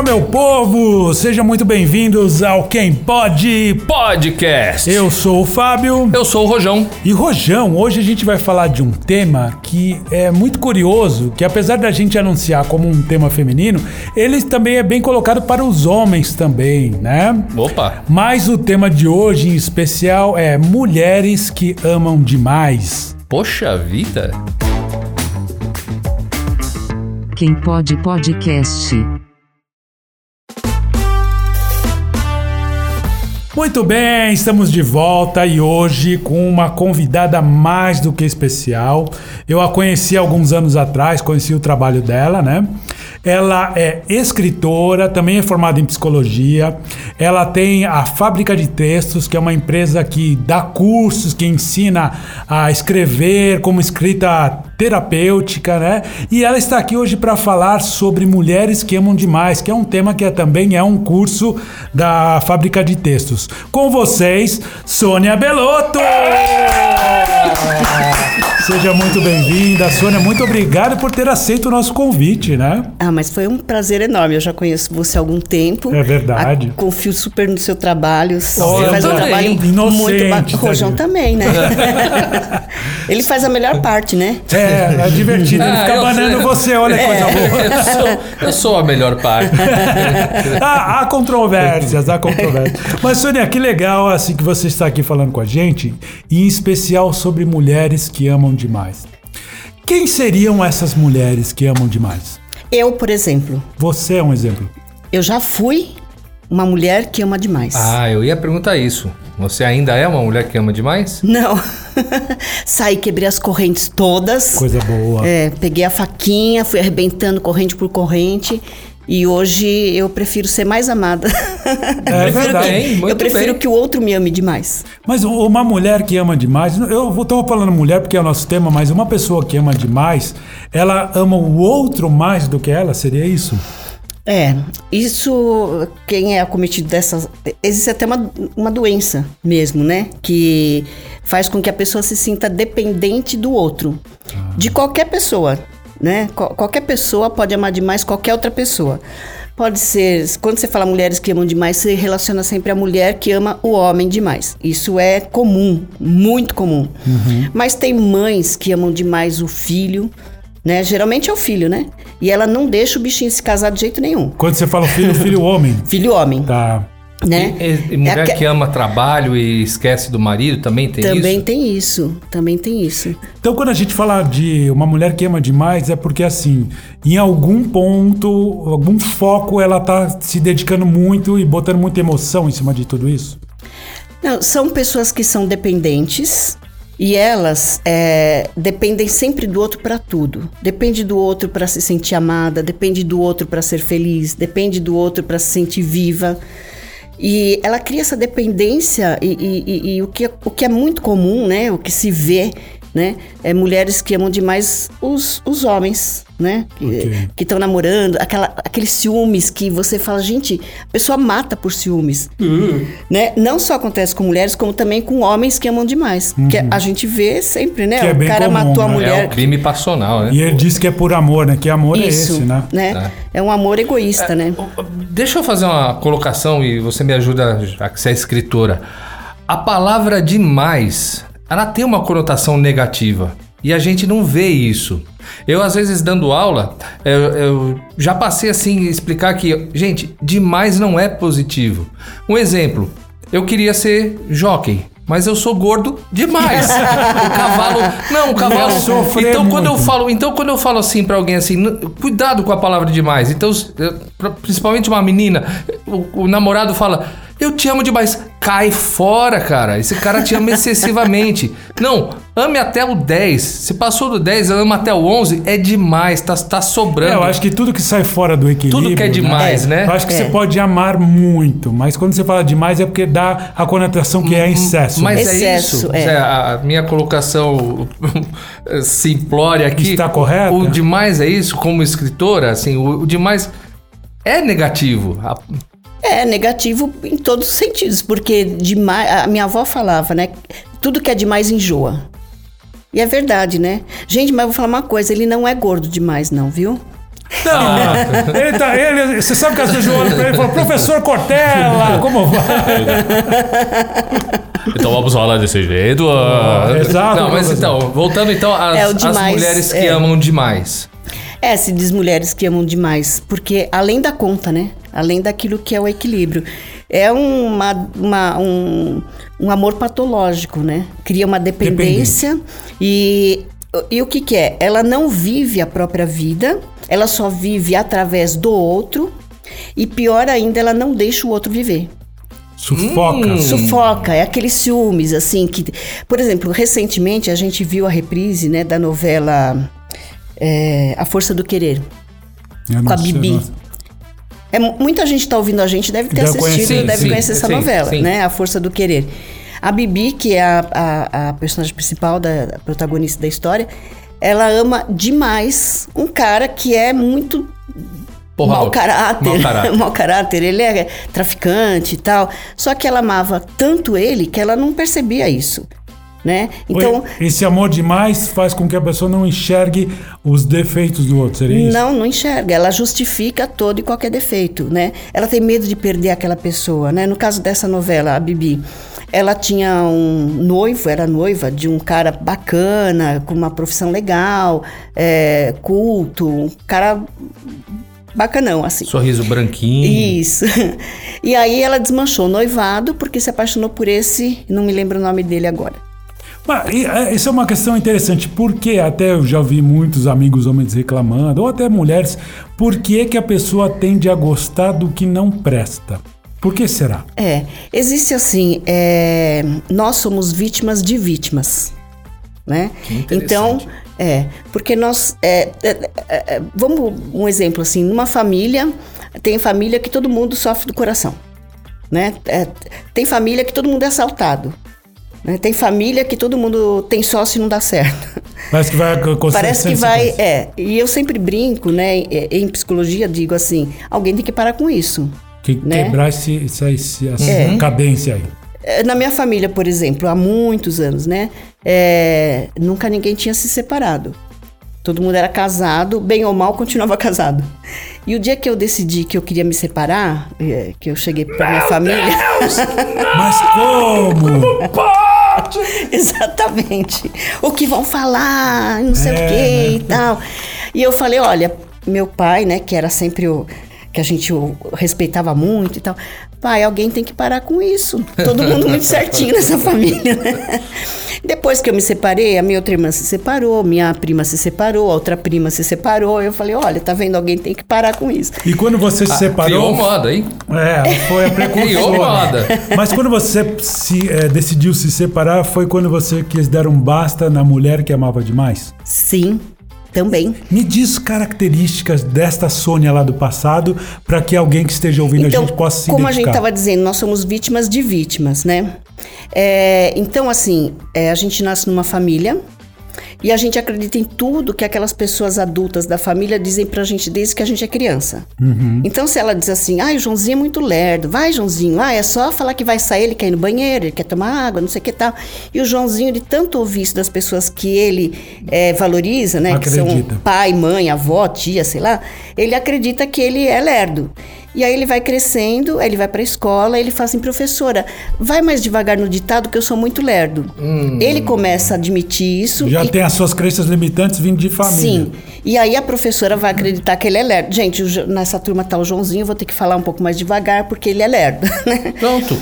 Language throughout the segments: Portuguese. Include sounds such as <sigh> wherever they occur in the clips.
Fala, meu povo! Sejam muito bem-vindos ao Quem Pode Podcast. Eu sou o Fábio. Eu sou o Rojão. E Rojão, hoje a gente vai falar de um tema que é muito curioso, que apesar da gente anunciar como um tema feminino, ele também é bem colocado para os homens também, né? Opa! Mas o tema de hoje em especial é mulheres que amam demais. Poxa vida! Quem pode podcast. Muito bem, estamos de volta e hoje com uma convidada mais do que especial. Eu a conheci alguns anos atrás, conheci o trabalho dela, né? Ela é escritora, também é formada em psicologia. Ela tem a Fábrica de Textos, que é uma empresa que dá cursos, que ensina a escrever como escrita terapêutica, né? E ela está aqui hoje para falar sobre mulheres que amam demais, que é um tema que é, também é um curso da Fábrica de Textos. Com vocês, Sônia Belotto! <laughs> Seja muito bem-vinda, Sônia. Muito obrigado por ter aceito o nosso convite, né? Ah, mas foi um prazer enorme. Eu já conheço você há algum tempo. É verdade. Ah, confio super no seu trabalho. Você faz um trabalho Inocente, muito bacana. O Rojão também, né? <laughs> Ele faz a melhor parte, né? É, é divertido. Ele Ah, fica banando sei. você, olha que coisa boa. eu, sou, eu sou a melhor parte. há, <laughs> há controvérsias, há controvérsias. Mas, Sônia, que legal assim que você está aqui falando com a gente, e em especial sobre mulheres que amam demais. Quem seriam essas mulheres que amam demais? Eu, por exemplo, Você é um exemplo. eu já fui uma mulher que ama demais. Ah, eu ia perguntar isso. Você ainda é uma mulher que ama demais? Não. <laughs> Saí, quebrei as correntes todas. Coisa boa. É, peguei a faquinha, fui arrebentando corrente por corrente. E hoje eu prefiro ser mais amada. <laughs> É Muito verdade. bem, muito eu prefiro bem. que o outro me ame demais. Mas uma mulher que ama demais, eu estou falando mulher porque é o nosso tema, mas uma pessoa que ama demais, ela ama o outro mais do que ela, seria isso? É, isso, quem é acometido dessas. Existe até uma, uma doença mesmo, né? Que faz com que a pessoa se sinta dependente do outro. De qualquer pessoa, né? Qual- qualquer pessoa pode amar demais qualquer outra pessoa. Pode ser, quando você fala mulheres que amam demais, você relaciona sempre a mulher que ama o homem demais. Isso é comum, muito comum. Mas tem mães que amam demais o filho, né? Geralmente é o filho, né? E ela não deixa o bichinho se casar de jeito nenhum. Quando você fala filho, filho homem. <laughs> Filho homem, Tá. né? E, e mulher É aque- que ama trabalho e esquece do marido também tem também isso? tem isso, também tem isso. Então, quando a gente fala de uma mulher que ama demais, é porque, assim, em algum ponto, algum foco, ela tá se dedicando muito e botando muita emoção em cima de tudo isso. Não, são pessoas que são dependentes e elas é, dependem sempre do outro para tudo. Depende do outro para se sentir amada, depende do outro para ser feliz, depende do outro para se sentir viva. E ela cria essa dependência e, e- e- e o, que, é- o que é muito comum, né? O que se vê, né? É mulheres que amam demais os, os homens, né? Ok. Que estão namorando, aquela, aqueles ciúmes que você fala, gente, a pessoa mata por ciúmes. Né? Não só acontece com mulheres, como também com homens que amam demais. Que a gente vê sempre, né? Que é o bem cara comum, matou a né? É mulher. um crime passional, né? E ele diz que é por amor, né? Que amor é Isso, esse, né? né? É um amor egoísta, né? Deixa eu fazer uma colocação e você me ajuda, já que você é escritora. A palavra demais, ela tem uma conotação negativa. E a gente não vê isso. Eu, às vezes, dando aula, eu, eu já passei assim a explicar que, gente, demais não é positivo. Um exemplo, eu queria ser jockey. Mas eu sou gordo demais. <laughs> o cavalo. Não, o cavalo. Ia sofrer Então, quando eu falo, então quando eu falo assim pra alguém assim, "N- cuidado com a palavra demais. Então, eh, principalmente uma menina, o, o namorado fala: "Eu te amo demais". Cai fora, cara. Esse cara te ama <laughs> excessivamente. Não, ame até o 10. Se passou do 10, ama até o 11, é demais, tá, tá sobrando. É, eu acho que tudo que sai fora do equilíbrio. Tudo que é demais, né? Eu acho que É. você pode amar muito, mas quando você fala demais é porque dá a conotação que é excesso. Mas é Excesso, isso. é. A a minha colocação <laughs> simplória aqui. Está correta? O demais é isso, como escritora, assim, o, o demais é negativo. A- É negativo em todos os sentidos, porque demais, a minha avó falava, né? Tudo que é demais enjoa. E é verdade, né? Gente, mas eu vou falar uma coisa, ele não é gordo demais não, viu? Não, ele tá, ele, você sabe que as pessoas olham pra ele e falam, professor Cortella, como vai? <laughs> Então vamos falar desse jeito. ah. exato, Não, mas então, voltando então às, É, o às demais, mulheres que é. amam demais. É, se diz mulheres que amam demais, porque além da conta, né? Além daquilo que é o equilíbrio. É uma, uma- um, um amor patológico, né? Cria uma dependência e, e o que, que é? Ela não vive a própria vida, ela só vive através do outro e pior ainda, ela não deixa o outro viver. Sufoca. Hum. Sufoca, é aqueles ciúmes, assim, que... Por exemplo, recentemente a gente viu a reprise, né, da novela é, A Força do Querer. Eu não com a Bibi. É, mu- muita gente está ouvindo a gente, deve ter Já assistido, conhece, deve sim, conhecer essa sim, novela, sim. né? A Força do Querer. A Bibi, que é a, a, a personagem principal, da, a protagonista da história, ela ama demais um cara que é muito Porra mau caráter. Mau caráter. <laughs> mau caráter. Ele é traficante e tal. Só que ela amava tanto ele que ela não percebia isso, né? Então, Esse amor demais faz com que a pessoa não enxergue os defeitos do outro, seria isso? Não, não enxerga. Ela justifica todo e qualquer defeito, né? Ela tem medo de perder aquela pessoa, né? No caso dessa novela, a Bibi, ela tinha um noivo, era noiva de um cara bacana, com uma profissão legal, é, culto, um cara bacanão, assim. Sorriso branquinho. Isso. <laughs> E aí ela desmanchou o noivado porque se apaixonou por esse, não me lembro o nome dele agora. E, é, isso é uma questão interessante, porque até eu já ouvi muitos amigos homens reclamando, ou até mulheres, por que, que a pessoa tende a gostar do que não presta? Por que será? É, existe assim, é, nós somos vítimas de vítimas, né? Então, é, porque nós, é, é, é, é, vamos um exemplo assim, numa família, tem família que todo mundo sofre do coração, né? É, tem família que todo mundo é assaltado? Tem família que todo mundo tem sócio e não dá certo. Parece que vai acontecer <laughs> Parece que vai, é. E eu sempre brinco, né? Em psicologia digo assim, alguém tem que parar com isso. Que né? quebrar esse, essa, esse- essa É. cadência aí. É, Na minha família, por exemplo, há muitos anos, né? é, nunca ninguém tinha se separado. Todo mundo era casado, bem ou mal, continuava <laughs> casado. E o dia que eu decidi que eu queria me separar, é, que eu cheguei pra minha família. <laughs> Mas como? <laughs> Exatamente. O que vão falar, não sei É, o quê e tal. E eu falei, olha, meu pai, né, que era sempre o que a gente respeitava muito e tal. Pai, alguém tem que parar com isso. Todo mundo muito certinho nessa <laughs> família, né? Depois que eu me separei, a minha outra irmã se separou, minha prima se separou, a outra prima se separou. Eu falei, olha, tá vendo? Alguém tem que parar com isso. E quando você se Ah, Criou separou. moda, hein? É, foi a <laughs> Criou precursora. moda. Mas quando você se, eh, decidiu se separar, foi quando você quis dar um basta na mulher que amava demais? Sim, também. Me diz características desta Sônia lá do passado para que alguém que esteja ouvindo Então, a gente possa se como a gente identificar. estava dizendo, nós somos vítimas de vítimas, né? É, então, assim, é, a gente nasce numa família e a gente acredita em tudo que aquelas pessoas adultas da família dizem pra gente desde que a gente é criança. Uhum. Então, se ela diz assim, ai, o Joãozinho é muito lerdo, vai, Joãozinho, ah, é só falar que vai sair, ele quer ir no banheiro, ele quer tomar água, não sei o que tal. E o Joãozinho, de tanto ouvir isso das pessoas que ele é, valoriza, né? Que são Acredita. pai, mãe, avó, tia, sei lá, ele acredita que ele é lerdo. E aí ele vai crescendo, aí ele vai pra escola, ele fala assim, professora, vai mais devagar no ditado que eu sou muito lerdo. Ele começa a admitir isso. Já e tem as suas crenças limitantes vindo de família. Sim. E aí a professora vai acreditar que ele é lerdo. Gente, nessa turma tá o Joãozinho, eu vou ter que falar um pouco mais devagar porque ele é lerdo, <laughs> né? Pronto.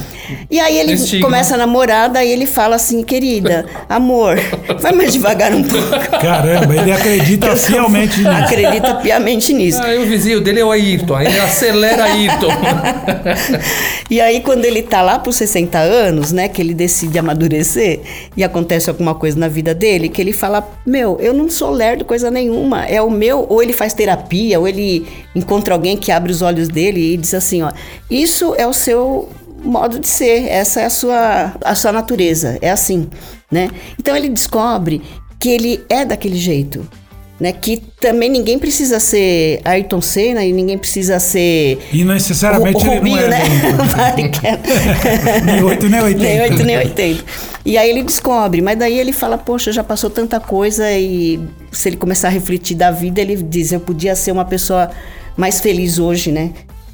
E aí ele Estigma. começa a namorar, daí ele fala assim, querida, amor, vai mais devagar um pouco. Caramba, ele acredita fielmente nisso. Acredita piamente nisso. Ah, e o vizinho dele é o Ayrton. Aí ele acelera Ayrton. <laughs> E aí, quando ele tá lá por 60 anos, né, que ele decide amadurecer e acontece alguma coisa na vida dele, que ele fala: Meu, eu não sou lerdo coisa nenhuma, é o meu. Ou ele faz terapia, ou ele encontra alguém que abre os olhos dele e diz assim: Ó, isso é o seu modo de ser, essa é a sua, a sua natureza, é assim, né? Então ele descobre que ele é daquele jeito. né? Que também ninguém precisa ser Ayrton Senna e ninguém precisa ser E necessariamente o, o ele não Rubinho, é né? é- <laughs> <laughs> Nem oito, nem oitenta. nem 8, nem 80. E aí ele descobre, mas daí ele fala, poxa, já passou tanta coisa e se ele começar a refletir da vida, ele diz, eu podia ser uma pessoa mais feliz hoje, né?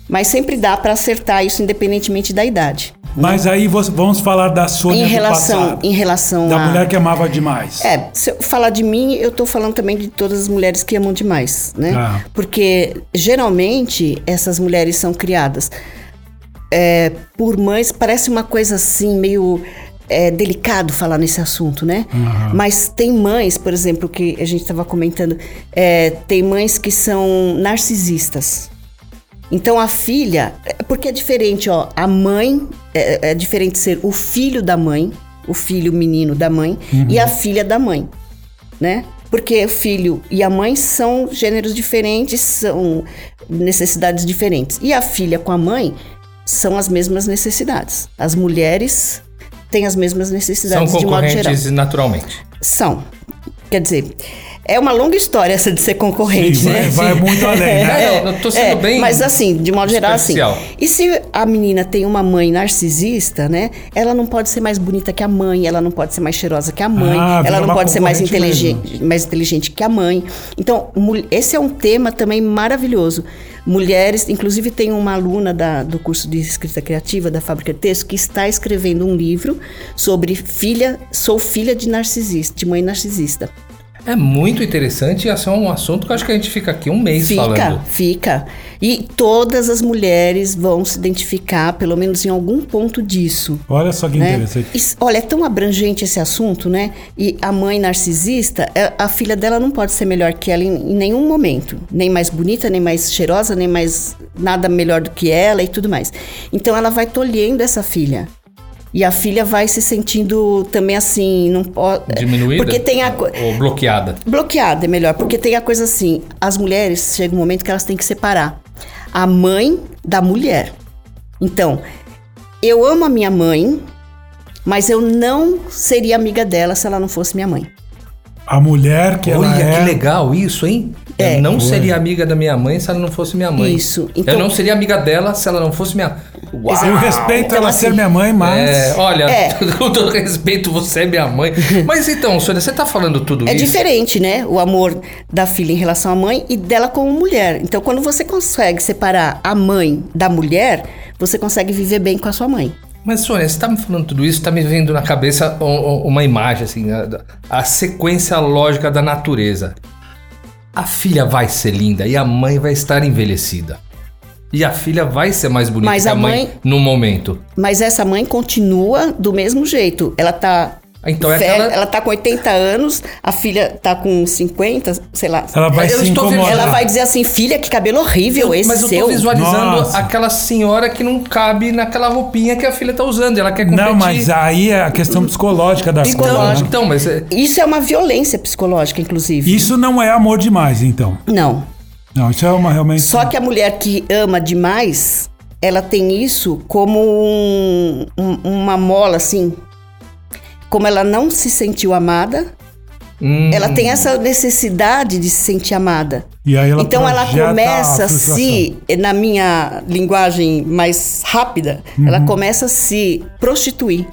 Mas sempre dá para acertar isso independentemente da idade. Mas aí vamos falar da Sônia Em do relação, passado. em relação Da a mulher que amava demais. é, se eu falar de mim, eu tô falando também de todas as mulheres que amam demais, né? Ah. Porque geralmente essas mulheres são criadas é, por mães, parece uma coisa assim, meio é, delicado falar nesse assunto, né? Mas tem mães, por exemplo, que a gente estava comentando, é, tem mães que são narcisistas. Então a filha, porque é diferente, ó, a mãe é, é diferente ser o filho da mãe, o filho menino da mãe e a filha da mãe, né? Porque o filho e a mãe são gêneros diferentes, são necessidades diferentes. E a filha com a mãe são as mesmas necessidades. As mulheres têm as mesmas São necessidades de modo geral. concorrentes naturalmente. São. Quer dizer, é uma longa história essa de ser concorrente, Sim, né? vai, vai muito além, né? <laughs> É, eu tô sendo bem Mas assim, de modo geral, assim. E se a menina tem uma mãe narcisista, né? Ela não pode ser mais bonita que a mãe, ela não pode ser mais cheirosa que a mãe, Ah, ela não pode ser mais inteligente, mais inteligente que a mãe. Então, esse é um tema também maravilhoso. Mulheres, inclusive tem uma aluna da- do curso de escrita criativa da Fábrica de Texto que está escrevendo um livro sobre filha, sou filha de narcisista, de mãe narcisista. É muito interessante e esse é um assunto que eu acho que a gente fica aqui um mês Fica, falando. fica. E todas as mulheres vão se identificar, pelo menos em algum ponto disso. Olha só que né? interessante. Isso- olha, é tão abrangente esse assunto, né? E a mãe narcisista, é- a filha dela não pode ser melhor que ela em, em nenhum momento. Nem mais bonita, nem mais cheirosa, nem mais nada melhor do que ela e tudo mais. Então ela vai tolhendo essa filha. E a filha vai se sentindo também assim, não pode. Diminuída? Porque tem a. co- Ou bloqueada. Bloqueada é melhor, porque tem a coisa assim: as mulheres chega um momento que elas têm que separar a mãe da mulher. Então, eu amo a minha mãe, mas eu não seria amiga dela se ela não fosse minha mãe. A mulher que ela Olha é. que legal isso, hein? É. Eu não seria amiga da minha mãe se ela não fosse minha mãe. Isso, então- Eu não seria amiga dela se ela não fosse minha. Uau! Eu respeito Então, ela assim, ser minha mãe, mas. É, olha, É. <laughs> com todo respeito, você é minha mãe. <laughs> Mas então, Sônia, você tá falando tudo É isso? diferente, né? O amor da filha em relação à mãe e dela como mulher. Então, quando você consegue separar a mãe da mulher, você consegue viver bem com a sua mãe. Mas, Sônia, você tá me falando tudo isso, tá me vendo na cabeça uma imagem, assim, a, a sequência lógica da natureza. A filha vai ser linda e a mãe vai estar envelhecida. E a filha vai ser mais bonita Mas que a mãe mãe- no momento. Mas essa mãe continua do mesmo jeito. Ela tá. Então é aquela- Ela tá com 80 anos, a filha tá com 50, sei lá. Ela vai Eu se incomodar. Ela vai dizer assim, filha, que cabelo horrível esse Mas eu seu. tô visualizando Nossa. aquela senhora que não cabe naquela roupinha que a filha tá usando. Ela quer competir. Não, mas aí é a questão psicológica da coisa. Então, né? então, mas é- Isso é uma violência psicológica, inclusive. Isso não é amor demais, então. Não. Não, isso é uma realmente. Só que a mulher que ama demais, ela tem isso como um- um- uma mola, assim. Como ela não se sentiu amada, Hum, ela tem essa necessidade de se sentir amada. Ela então ela começa a se, na minha linguagem mais rápida, ela começa a se prostituir,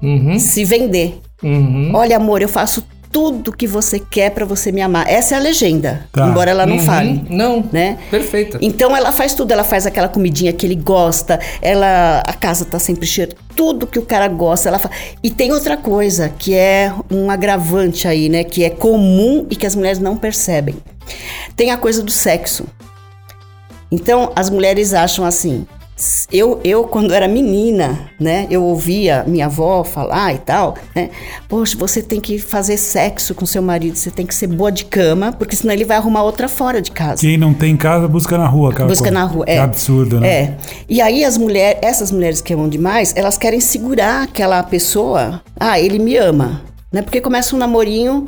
uhum, se vender. uhum. Olha, amor, eu faço tudo que você quer pra você me amar. Essa é a legenda, Tá. embora ela não Uhum. fale. Não, Né? perfeita. Então ela faz tudo, ela faz aquela comidinha que ele gosta, ela a casa tá sempre cheia, tudo que o cara gosta, ela fa... E tem outra coisa que é um agravante aí, né, que é comum e que as mulheres não percebem. Tem a coisa do sexo. Então as mulheres acham assim, eu, eu quando era menina, né, eu ouvia minha avó falar e tal, né, poxa, você tem que fazer sexo com seu marido, você tem que ser boa de cama, porque senão ele vai arrumar outra fora de casa. Quem não tem casa, busca na rua. aquela Busca coisa. na rua, é. absurdo, né? É. E aí as mulheres, essas mulheres que amam demais, elas querem segurar aquela pessoa. Ah, ele me ama. Né? Porque começa um namorinho,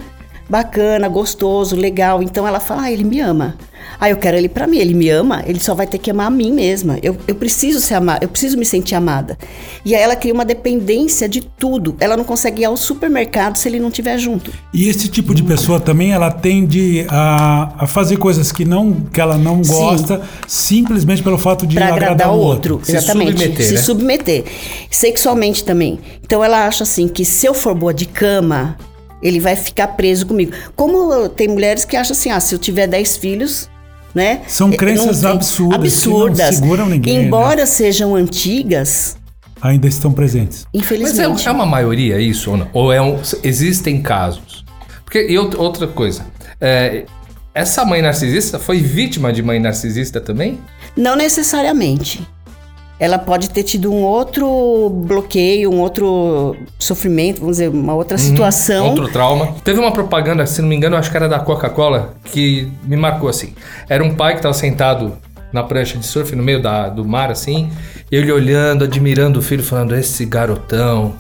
bacana, gostoso, legal. Então ela fala, ah, ele me ama. Ah, eu quero ele pra mim. Ele me ama, ele só vai ter que amar a mim mesma. Eu, eu preciso ser amada, eu preciso me sentir amada. E aí ela cria uma dependência de tudo. Ela não consegue ir ao supermercado se ele não estiver junto. E esse tipo de pessoa também, ela tende a, a fazer coisas que, não, que ela não Sim. gosta, simplesmente pelo fato de Pra agradar o outro. Se Exatamente. submeter, se né? submeter. Sexualmente também. Então ela acha assim que se eu for boa de cama, ele vai ficar preso comigo. Como tem mulheres que acham assim, ah, se eu tiver 10 filhos, né? São eh, crenças não absurdas que não Absurdas. seguram ninguém, né? Embora sejam antigas, Ainda estão presentes. Mas infelizmente. é, é uma maioria isso ou não? Ou é um, existem casos? Porque, e out- outra coisa, é, essa mãe narcisista foi vítima de mãe narcisista também? Não necessariamente. Ela pode ter tido um outro bloqueio, um outro sofrimento, vamos dizer, uma outra situação. Uhum. Outro trauma. Teve uma propaganda, se não me engano, acho que era da Coca-Cola, que me marcou assim. Era um pai que estava sentado na prancha de surf no meio da, do mar, assim, e ele olhando, admirando o filho, falando: Esse garotão,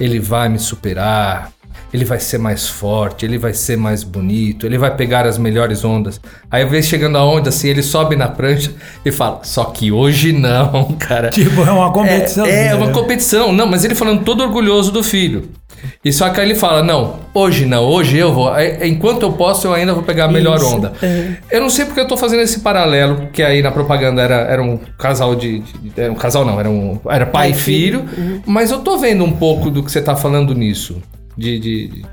ele vai me superar. Ele vai ser mais forte, ele vai ser mais bonito, ele vai pegar as melhores ondas. Aí eu vejo chegando a onda assim, ele sobe na prancha e fala: Só que hoje não, <laughs> cara. Tipo, é uma competição. É, é uma competição. Não, mas ele falando todo orgulhoso do filho. E só que aí ele fala: Não, hoje não, hoje eu vou. é, Enquanto eu posso, eu ainda vou pegar a melhor Isso, onda. Eu não sei porque eu tô fazendo esse paralelo, que aí na propaganda era, era um casal de. de- era um casal não, era, um, era pai, Pai e e filho. Uhum. Mas eu tô vendo um pouco do que você tá falando nisso. De. de-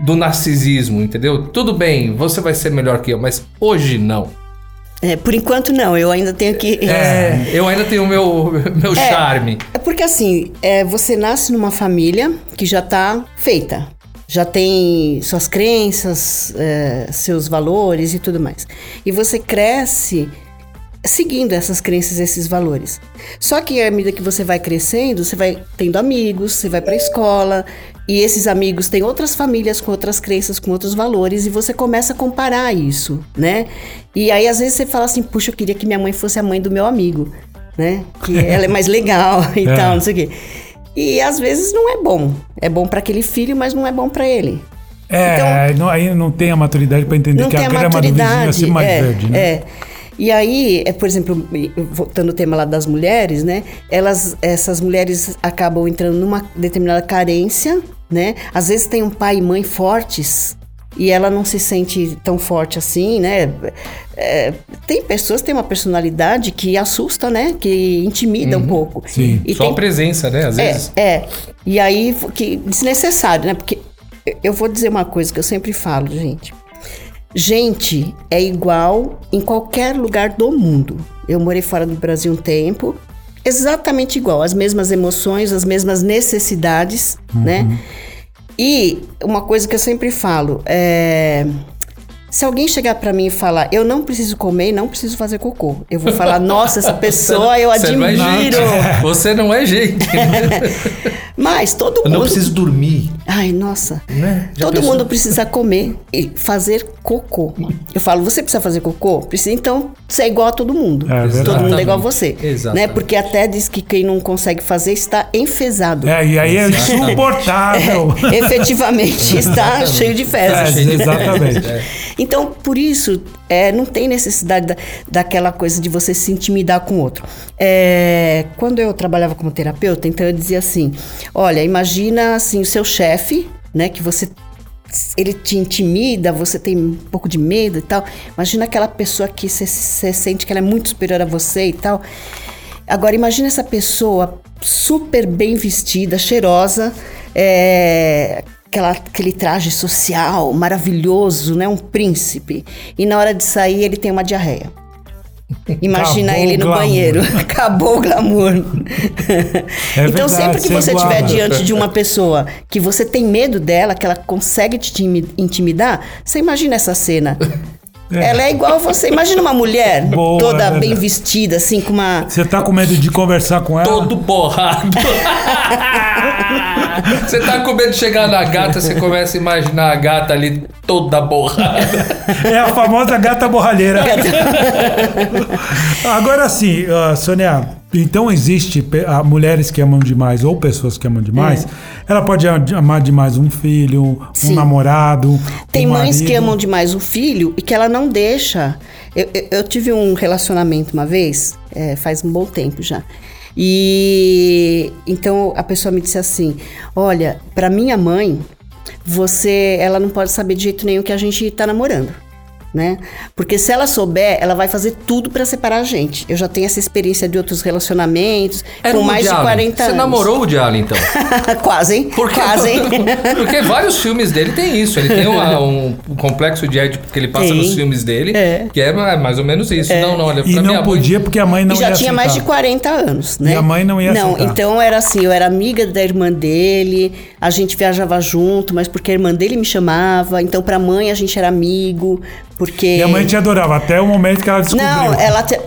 do narcisismo, entendeu? Tudo bem, você vai ser melhor que eu, mas hoje não. É, por enquanto não, eu ainda tenho que. É, <laughs> eu ainda tenho o meu, <laughs> meu charme. É porque assim, é, você nasce numa família que já tá feita. Já tem suas crenças, é, seus valores e tudo mais. E você cresce seguindo essas crenças, esses valores. Só que à medida que você vai crescendo, você vai tendo amigos, você vai pra escola, e esses amigos têm outras famílias com outras crenças, com outros valores, e você começa a comparar isso, né? E aí às vezes você fala assim, puxa, eu queria que minha mãe fosse a mãe do meu amigo, né? Que <laughs> ela é mais legal <laughs> e É. tal, não sei o quê. E às vezes não é bom. É bom pra aquele filho, mas não é bom pra ele. É, não, aí não tem a maturidade para entender que a a grama do vizinho é sempre mais é, verde, né? É. E aí, é, por exemplo, voltando ao tema lá das mulheres, né? Elas, essas mulheres acabam entrando numa determinada carência, né? Às vezes tem um pai e mãe fortes e ela não se sente tão forte assim, né? É, tem pessoas que têm uma personalidade que assusta, né? Que intimida um pouco. Sim. E Só tem a presença, né? Às vezes. é, é. E aí, que desnecessário, né? Porque eu vou dizer uma coisa que eu sempre falo, gente. Gente é igual em qualquer lugar do mundo. Eu morei fora do Brasil um tempo, exatamente igual, as mesmas emoções, as mesmas necessidades, né? E uma coisa que eu sempre falo é. Se alguém chegar pra mim e falar, eu não preciso comer não preciso fazer cocô, eu vou falar, <laughs> nossa, essa pessoa eu Você não é admiro. <laughs> Você não é gente. <laughs> Mas todo Eu mundo. não preciso dormir. Ai, nossa. Né? Todo pensou? mundo precisa comer e fazer cocô. Eu falo, você precisa fazer cocô? Precisa, então, ser igual a todo mundo. É verdade. todo mundo é igual a você. Exatamente. Né? Porque até diz que quem não consegue fazer está enfesado. É, e aí é insuportável. <laughs> É, efetivamente <laughs> está cheio de É, fezes. exatamente. Então, por isso, é, não tem necessidade da, daquela coisa de você se intimidar com o outro. É, quando eu trabalhava como terapeuta, então eu dizia assim: olha, imagina assim, o seu chefe, né, que você. Ele te intimida, você tem um pouco de medo e tal. Imagina aquela pessoa que você, sente que ela é muito superior a você e tal. Agora, imagina essa pessoa super bem vestida, cheirosa, é, aquela, aquele traje social maravilhoso, né? Um príncipe. E na hora de sair, ele tem uma diarreia. <laughs> Imagina Acabou ele no banheiro. <laughs> Acabou o glamour. É então, verdade, sempre que você estiver diante de uma pessoa que você tem medo dela, que ela consegue te intimi- intimidar, você imagina essa cena. Ela é igual a você. Imagina uma mulher Boa, toda é bem vestida, assim, com uma. Você tá com medo de conversar com ela? Todo borrado. <laughs> você tá com medo de chegar na gata, você começa a imaginar a gata ali toda borrada. É a famosa gata borralheira. <laughs> Agora sim, ó, Sônia, Então existe mulheres que amam demais ou pessoas que amam demais. É. Ela pode am- amar demais um filho, um Sim. namorado. Tem um mães que marido. amam demais o filho e que ela não deixa. Eu, eu- eu tive um relacionamento uma vez, é, faz um bom tempo já. E então a pessoa me disse assim: Olha, para minha mãe, você, ela não pode saber de jeito nenhum que a gente tá namorando. Né? Porque se ela souber, ela vai fazer tudo pra separar a gente. Eu já tenho essa experiência de outros relacionamentos Era com mais de Allen. 40 Você anos. namorou o Woody Allen, então? <laughs> Quase, hein? Porque, Quase, hein? <laughs> porque vários filmes dele tem isso. Ele tem uma- um, um complexo de édipo que ele passa Tem. nos filmes dele, É. que é ma- mais ou menos isso. Não, não, olha, E não mãe- podia porque a mãe não e já ia tinha mais de aceitar. 40 anos, né? E a mãe não ia Não, aceitar. então era assim, eu era amiga da irmã dele, a gente viajava junto, mas porque a irmã dele me chamava, então pra mãe a gente era amigo, porque... E a mãe te adorava, até o momento que ela descobriu. Não, ela... te-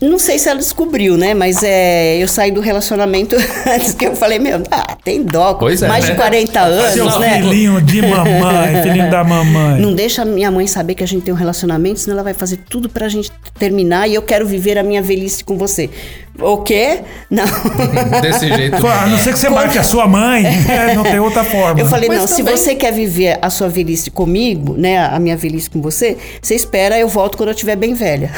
Não sei se ela descobriu, né? Mas é, eu saí do relacionamento <laughs> antes que eu falei, meu, ah, tem dó. Pois é, mais né? de 40 Seu anos, né? filhinho de mamãe, <laughs> filhinho da mamãe. Não deixa minha mãe saber que a gente tem um relacionamento, senão ela vai fazer tudo pra gente terminar e eu quero viver a minha velhice com você. O quê? Não. <laughs> Desse jeito. Pô, A não ser que você marque a sua mãe, é, não tem outra forma. Eu falei, Mas não, se também- você quer viver a sua velhice comigo, né, a minha velhice com você, você espera, eu volto quando eu estiver bem velha.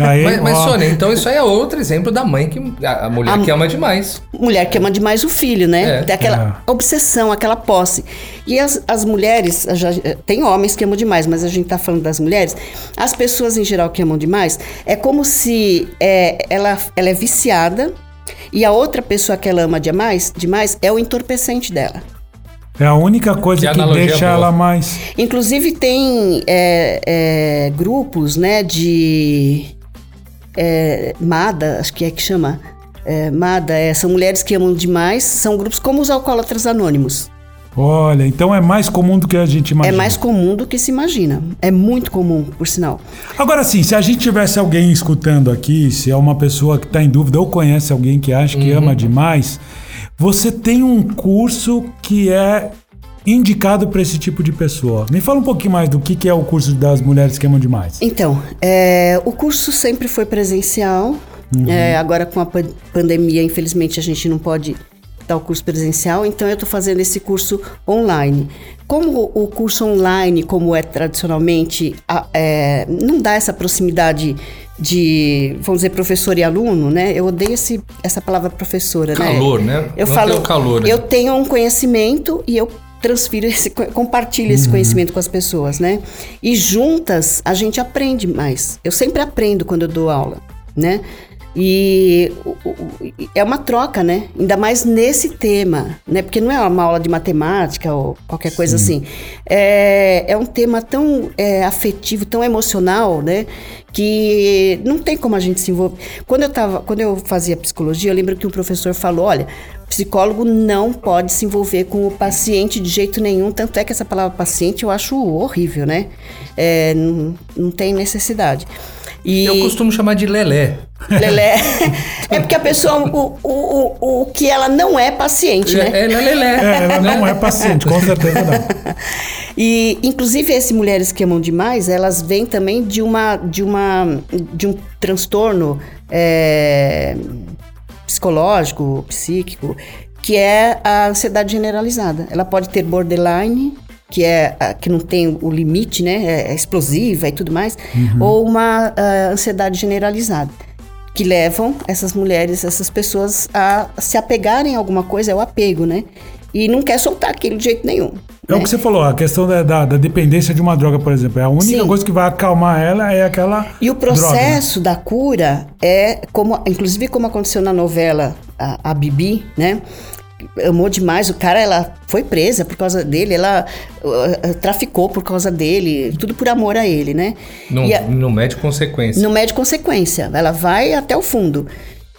Aí, Mas, mas então isso aí é outro exemplo da mãe que. A, mulher A- que ama demais. Mulher que ama demais o filho, né? É. Tem aquela obsessão, aquela posse. E as, as mulheres, já, tem homens que amam demais, mas a gente tá falando das mulheres. As pessoas em geral que amam demais, é como se é, ela, ela é viciada e a outra pessoa que ela ama demais, demais é o entorpecente dela. é a única coisa Que que, deixa boa. ela mais. Inclusive tem é, é, grupos, né, de é, MADA, acho que é que chama. É, MADA, é, são mulheres que amam demais, são grupos como os alcoólatras anônimos. Olha, então é mais comum do que a gente imagina. É mais comum do que se imagina. É muito comum, por sinal. Agora sim, se a gente tivesse alguém escutando aqui, se é uma pessoa que está em dúvida ou conhece alguém que acha que Uhum. ama demais, você tem um curso que é indicado para esse tipo de pessoa. Me fala um pouquinho mais do que, que é o curso das mulheres que amam demais. Então, é, o curso sempre foi presencial. É, agora com a pan- pandemia, infelizmente, a gente não pode dar o curso presencial, então eu estou fazendo esse curso online. Como o curso online, como é tradicionalmente, a- é, não dá essa proximidade de, vamos dizer, professor e aluno, né? Eu odeio esse, essa palavra professora, né? Calor, né? Eu Não falo, calor, né? eu tenho um conhecimento e eu transfiro esse, co- compartilho esse conhecimento com as pessoas, né? E juntas a gente aprende mais. Eu sempre aprendo quando eu dou aula, né? E é uma troca, né? Ainda mais nesse tema, né? Porque não é uma aula de matemática ou qualquer coisa assim. É, é um tema tão é, afetivo, tão emocional, né? Que não tem como a gente se envolver. Quando eu, tava, quando eu fazia psicologia, eu lembro que um professor falou: olha, psicólogo não pode se envolver com o paciente de jeito nenhum. Tanto é que essa palavra paciente eu acho horrível, né? É, não, não tem necessidade. E Eu costumo chamar de Lelé. Lelé. <laughs> é porque a pessoa, o, o, o, o que ela não é paciente, né? É, é Lelé. É, ela não é paciente, com certeza não. E inclusive esse mulheres que amam demais, elas vêm também de uma de uma de um transtorno é, psicológico, psíquico, que é a ansiedade generalizada. Ela pode ter borderline, que é a- que não tem o limite, né, é, é explosiva e tudo mais, ou uma ah, ansiedade generalizada. Que levam essas mulheres, essas pessoas a se apegarem a alguma coisa, é o apego, né? E não quer soltar aquilo de jeito nenhum. É o né? que você falou, a questão da, da- da dependência de uma droga, por exemplo. É a única Sim. coisa que vai acalmar ela é aquela. E o droga, né? processo da cura é como, inclusive como aconteceu na novela a, a Bibi, né? Amou demais o cara, ela foi presa por causa dele, ela uh, traficou por causa dele, tudo por amor a ele, né? Não, a- não mede consequência. não mede consequência, ela vai até o fundo.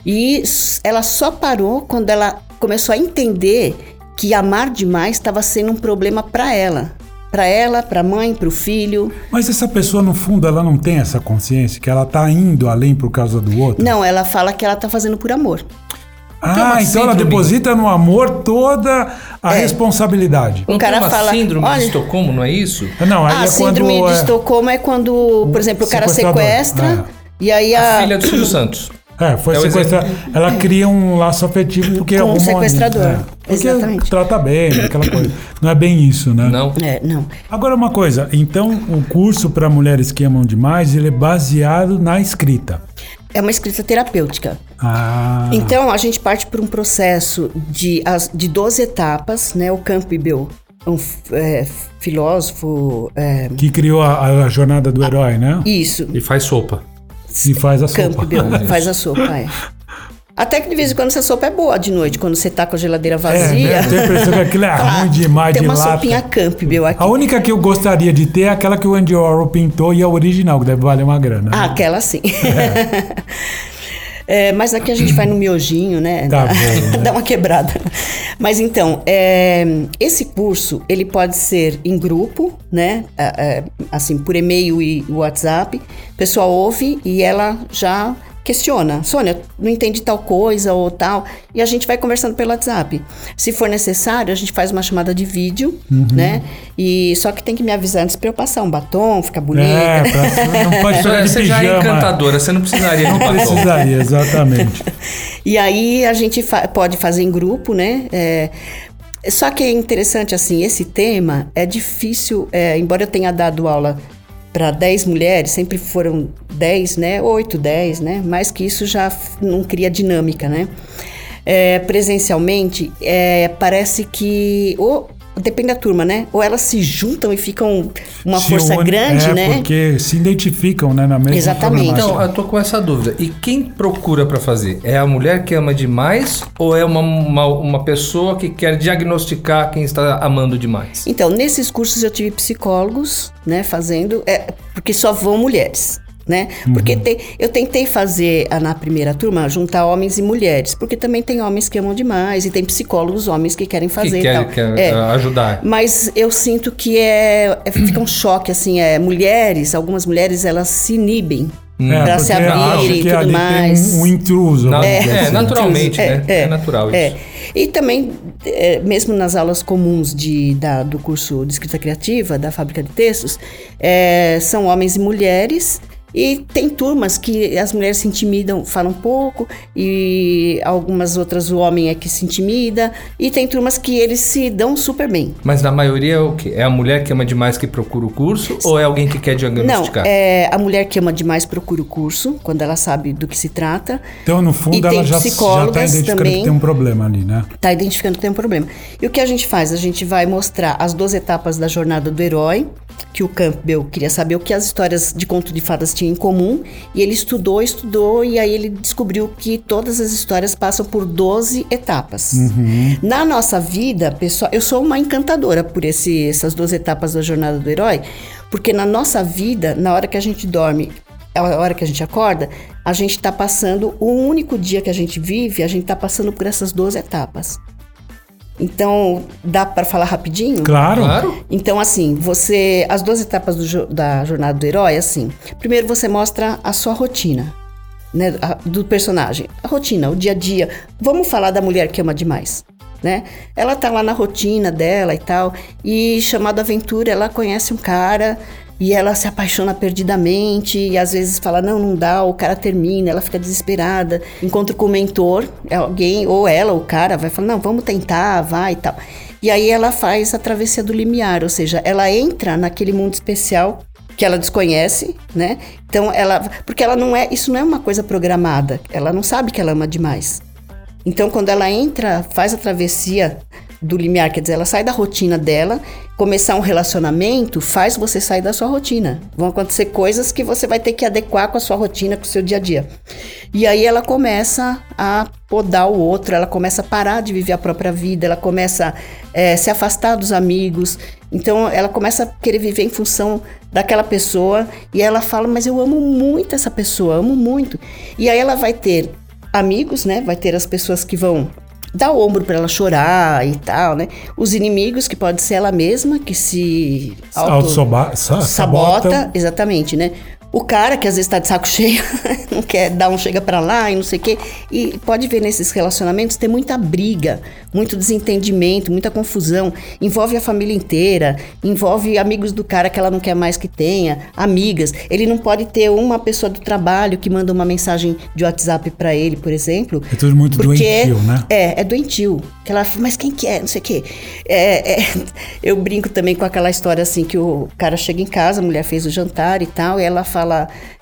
E ela só parou quando ela começou a entender que amar demais estava sendo um problema para ela. Para ela, para a mãe, para o filho. Mas essa pessoa, no fundo, ela não tem essa consciência que ela tá indo além por causa do outro? Não, ela fala que ela tá fazendo por amor. Ah, uma então ela deposita no amor toda a É. responsabilidade. O cara fala, síndrome olha- de Estocolmo, não é isso? Não, aí a é síndrome quando. de é, Estocolmo é quando, por exemplo, o cara sequestra é. e aí A a, filha do Silvio Santos. É, foi É sequestrada. Ela cria um laço afetivo porque Com o sequestrador. é, porque Exatamente. trata bem, aquela coisa. Não é bem isso, né? Não. É, não. Agora uma coisa, então o curso para mulheres que amam demais, ele é baseado na escrita. É uma escrita terapêutica. Ah, Então, a gente parte por um processo de, as, de 12 etapas, né? O Campbell, um f- é, filósofo, é, que criou a, a jornada do herói, né? isso, E faz sopa. E faz a sopa. Campbell, <laughs> faz a sopa, é. Até que de vez em quando essa sopa é boa de noite, quando você tá com a geladeira É, vazia. né? Eu tenho a impressão que aquilo é <laughs> ruim demais Tem de uma lata. sopinha Campbell aqui. A única que eu gostaria de ter é aquela que o Andy Warhol pintou e é a original, que deve valer uma grana. Ah, né? aquela sim. <laughs> É, mas aqui a gente vai no miojinho, né? Tá bom, <laughs> né? Dá uma quebrada. Mas então, é, esse curso, ele pode ser em grupo, né? É, é, assim, por e-mail e WhatsApp. O pessoal ouve e ela já questiona. Sônia, não entendi tal coisa ou tal. E a gente vai conversando pelo WhatsApp. Se for necessário, a gente faz uma chamada de vídeo, Uhum. né? E só que tem que me avisar antes pra eu passar um batom, ficar bonita. É, pra, não pode <laughs> de Você já é encantadora, você não precisaria Não precisaria, exatamente. <laughs> E aí a gente fa- pode fazer em grupo, né? É, só que é interessante, assim, esse tema é difícil, é, embora eu tenha dado aula para 10 mulheres, sempre foram 10, né? 8, 10, né? Mais que isso já não cria dinâmica, né? É, presencialmente, é, parece que. Ou, depende da turma, né? Ou elas se juntam e ficam uma Se força une- grande, é, né? porque se identificam, né, na mesma Exatamente. Então, eu tô com essa dúvida. E quem procura pra fazer? É a mulher que ama demais ou é uma, uma, uma pessoa que quer diagnosticar quem está amando demais? Então, nesses cursos eu tive psicólogos, né, fazendo, é, porque só vão mulheres, né? Porque te- eu tentei fazer ah, na primeira turma juntar homens e mulheres, porque também tem homens que amam demais e tem psicólogos homens que querem fazer que quer, quer É. uh, ajudar. Mas eu sinto que é, é- fica um choque assim, é mulheres, algumas mulheres elas se inibem É, pra se abrirem e tudo mais. um, intruso. Na- é, assim. naturalmente, né? É, natural isso. É. E também, é, mesmo nas aulas comuns de, da- do curso de escrita criativa, da fábrica de textos, é, são homens e mulheres. E tem turmas que as mulheres se intimidam, falam pouco, e algumas outras o homem é que se intimida, e tem turmas que eles se dão super bem. Mas na maioria é o quê? É a mulher que ama demais que procura o curso ou é alguém que quer Não, diagnosticar? é, a mulher que ama demais procura o curso, quando ela sabe do que se trata. Então, no fundo, ela tem já, já está identificando também. que tem um problema ali, né? Tá identificando que tem um problema. E o que a gente faz? A gente vai mostrar as duas etapas da jornada do herói, que o Campbell queria saber o que as histórias de conto de fadas tinham em comum, e ele estudou, estudou, e aí ele descobriu que todas as histórias passam por 12 etapas. Na nossa vida, pessoal, eu sou uma encantadora por esse, essas duas etapas da jornada do herói, porque na nossa vida, na hora que a gente dorme a hora que a gente acorda, a gente está passando, o único dia que a gente vive, a gente está passando por essas duas etapas. Então, dá para falar rapidinho? Claro. Claro. Então, assim, você. As duas etapas do da jornada do herói, assim. Primeiro você mostra a sua rotina, né? a- do personagem. A rotina, o dia a dia. Vamos falar da mulher que ama demais. Né? Ela tá lá na rotina dela e tal, e chamado aventura, ela conhece um cara e ela se apaixona perdidamente e às vezes fala não, não dá, o cara termina, ela fica desesperada, encontra com o mentor, é alguém ou ela, o cara vai falar não, vamos tentar, vai e tal. E aí ela faz a travessia do limiar, ou seja, ela entra naquele mundo especial que ela desconhece, né? Então ela, porque ela não é, isso não é uma coisa programada. Ela não sabe que ela ama demais. Então quando ela entra, faz a travessia do limiar, quer dizer, ela sai da rotina dela, começar um relacionamento faz você sair da sua rotina. Vão acontecer coisas que você vai ter que adequar com a sua rotina, com o seu dia a dia. E aí ela começa a podar o outro, ela começa a parar de viver a própria vida, ela começa a se afastar dos amigos. Então ela começa a querer viver em função daquela pessoa e ela fala, mas eu amo muito essa pessoa, amo muito. E aí ela vai ter amigos, né? Vai ter as pessoas que vão dar o ombro para ela chorar e tal, né? Os inimigos, que pode ser ela mesma, que se auto- Autossoba- sa- sabota, sabota. exatamente, né? O cara que às vezes tá de saco cheio, <laughs> não quer dar um chega pra lá e não sei o quê. E pode ver nesses relacionamentos ter muita briga, muito desentendimento, muita confusão. Envolve a família inteira, envolve amigos do cara que ela não quer mais que tenha, amigas. Ele não pode ter uma pessoa do trabalho que manda uma mensagem de WhatsApp pra ele, por exemplo. É tudo muito doentio, né? É, é doentio. Que ela fala, mas quem que é? Não sei o quê. É, é, <laughs> eu brinco também com aquela história assim que o cara chega em casa, a mulher fez o jantar e tal, e ela fala,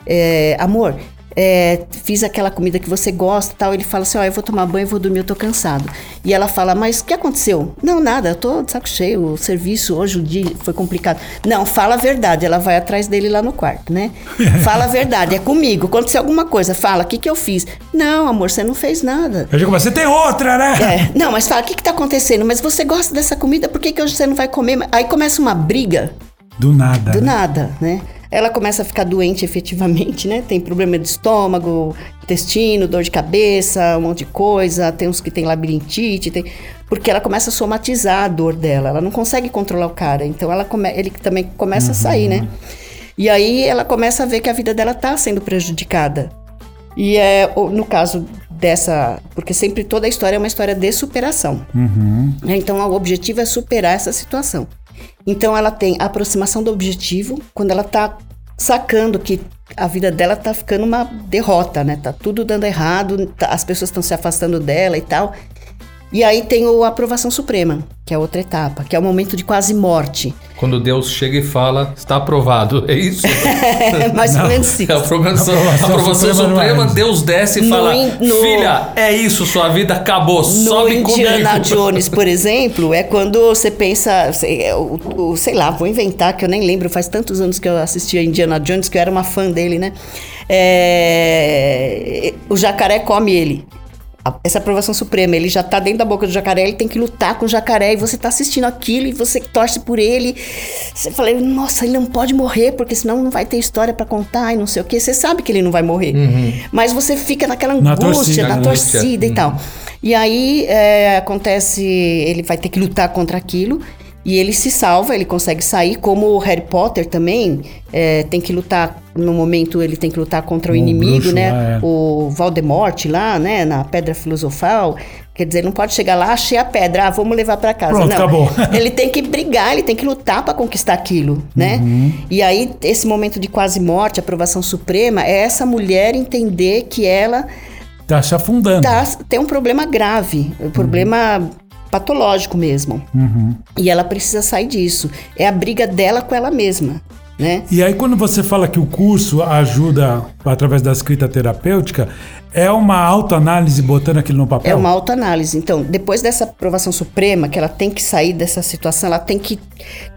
é, amor, é, fiz aquela comida que você gosta e tal. Ele fala assim: Ó, eu vou tomar banho, vou dormir, eu tô cansado. E ela fala: Mas o que aconteceu? Não, nada, eu tô de saco cheio, o serviço hoje, o dia foi complicado. Não, fala a verdade. Ela vai atrás dele lá no quarto, né? <laughs> fala a verdade, é comigo. Aconteceu alguma coisa, fala: O que, que eu fiz? Não, amor, você não fez nada. Eu digo, mas você tem outra, né? É, não, mas fala: O que, que tá acontecendo? Mas você gosta dessa comida, por que, que hoje você não vai comer? Aí começa uma briga. Do nada. Do né? nada, né? Ela começa a ficar doente efetivamente, né? Tem problema de estômago, intestino, dor de cabeça, um monte de coisa. Tem uns que tem labirintite, tem... porque ela começa a somatizar a dor dela. Ela não consegue controlar o cara, então ela come... ele também começa a sair, né? E aí ela começa a ver que a vida dela tá sendo prejudicada. E é no caso dessa, porque sempre toda a história é uma história de superação. Né? Então o objetivo é superar essa situação. Então ela tem a aproximação do objetivo quando ela tá sacando que a vida dela tá ficando uma derrota, né? Tá tudo dando errado, tá- as pessoas estão se afastando dela e tal. E aí tem o aprovação suprema, que é outra etapa, que é o momento de quase morte. Quando Deus chega e fala, está aprovado. É isso? <laughs> É mais ou menos isso. É a aprovação, Aprovação aprovação suprema suprema, é. Deus desce e No fala: in- no- Filha, é isso, sua vida acabou. No Sobe Indiana comigo. <laughs> Jones, por exemplo, é quando você pensa, sei, é, o- o- sei lá, vou inventar, que eu nem lembro, faz tantos anos que eu assistia Indiana Jones, que eu era uma fã dele, né? É, o jacaré come ele. Essa aprovação suprema, ele já tá dentro da boca do jacaré, ele tem que lutar com o jacaré e você tá assistindo aquilo e você torce por ele. Você fala, nossa, ele não pode morrer, porque senão não vai ter história pra contar e não sei o quê. Você sabe que ele não vai morrer. Mas você fica naquela Na angústia, torcida, na né? torcida e tal. E aí é, acontece, ele vai ter que lutar contra aquilo. E ele se salva, ele consegue sair, como o Harry Potter também é, tem que lutar, no momento ele tem que lutar contra o, O inimigo, bruxo né? lá, é. O Voldemort lá, né? Na Pedra Filosofal. Quer dizer, não pode chegar lá, achei a pedra, ah, vamos levar pra casa. Pronto, não. acabou. <laughs> ele tem que brigar, ele tem que lutar pra conquistar aquilo, né? Uhum. E aí, esse momento de quase morte, aprovação suprema, é essa mulher entender que ela Tá se afundando. tá, tem um problema grave, um problema patológico mesmo. Uhum. E ela precisa sair disso. É a briga dela com ela mesma, né? E aí, quando você fala que o curso ajuda através da escrita terapêutica, é uma autoanálise botando aquilo no papel? É uma autoanálise. Então, depois dessa aprovação suprema, que ela tem que sair dessa situação, ela tem que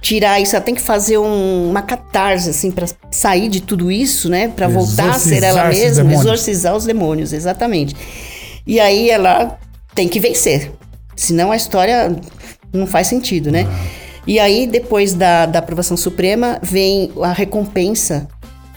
tirar isso, ela tem que fazer um- uma catarse, assim, para sair de tudo isso, né? Para voltar a ser ela mesma, demônios. exorcizar os demônios, exatamente. E aí ela tem que vencer. Senão a história não faz sentido, né? E aí, depois da, da aprovação suprema, vem a recompensa